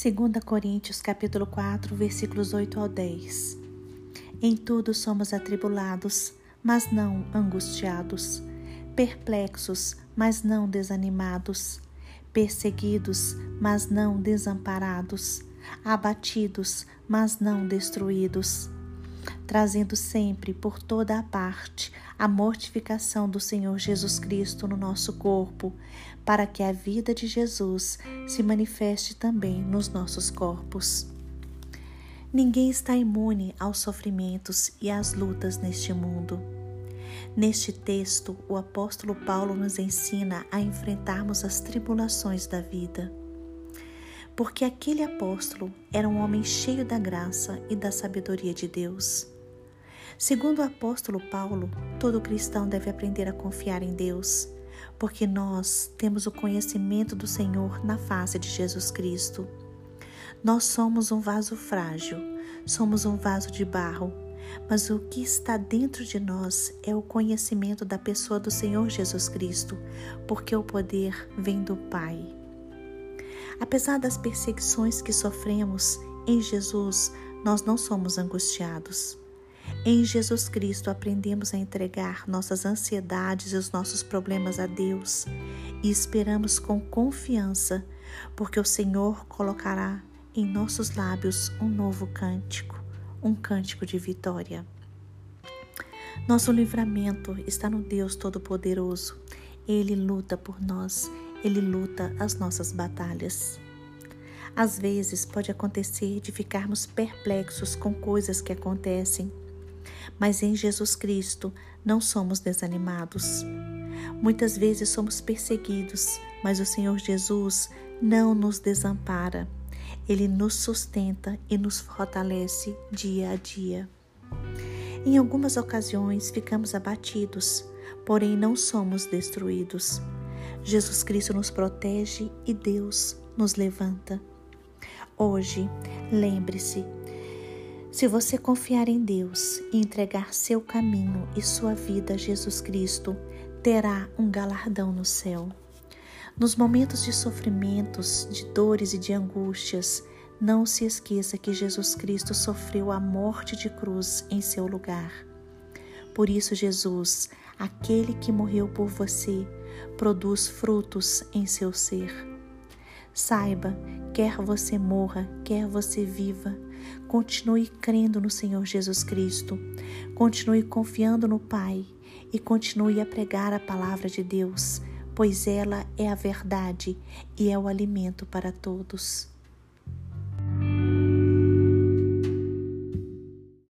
2 Coríntios capítulo 4, versículos 8 ao 10. Em tudo somos atribulados, mas não angustiados, perplexos, mas não desanimados, perseguidos, mas não desamparados, abatidos, mas não destruídos, trazendo sempre por toda a parte a mortificação do Senhor Jesus Cristo no nosso corpo, para que a vida de Jesus se manifeste também nos nossos corpos. Ninguém está imune aos sofrimentos e às lutas neste mundo. Neste texto, o apóstolo Paulo nos ensina a enfrentarmos as tribulações da vida. Porque aquele apóstolo era um homem cheio da graça e da sabedoria de Deus. Segundo o apóstolo Paulo, todo cristão deve aprender a confiar em Deus, porque nós temos o conhecimento do Senhor na face de Jesus Cristo. Nós somos um vaso frágil, somos um vaso de barro, mas o que está dentro de nós é o conhecimento da pessoa do Senhor Jesus Cristo, porque o poder vem do Pai. Apesar das perseguições que sofremos, em Jesus nós não somos angustiados. Em Jesus Cristo aprendemos a entregar nossas ansiedades e os nossos problemas a Deus e esperamos com confiança, porque o Senhor colocará em nossos lábios um novo cântico, um cântico de vitória. Nosso livramento está no Deus Todo-Poderoso. Ele luta por nós, ele luta as nossas batalhas. Às vezes pode acontecer de ficarmos perplexos com coisas que acontecem mas em Jesus Cristo não somos desanimados. Muitas vezes somos perseguidos, mas o Senhor Jesus não nos desampara. Ele nos sustenta e nos fortalece dia a dia. Em algumas ocasiões ficamos abatidos, porém não somos destruídos. Jesus Cristo nos protege e Deus nos levanta. Hoje, lembre-se se você confiar em Deus e entregar seu caminho e sua vida a Jesus Cristo, terá um galardão no céu. Nos momentos de sofrimentos, de dores e de angústias, não se esqueça que Jesus Cristo sofreu a morte de cruz em seu lugar. Por isso, Jesus, aquele que morreu por você, produz frutos em seu ser. Saiba, quer você morra, quer você viva, Continue crendo no Senhor Jesus Cristo. Continue confiando no Pai e continue a pregar a palavra de Deus, pois ela é a verdade e é o alimento para todos.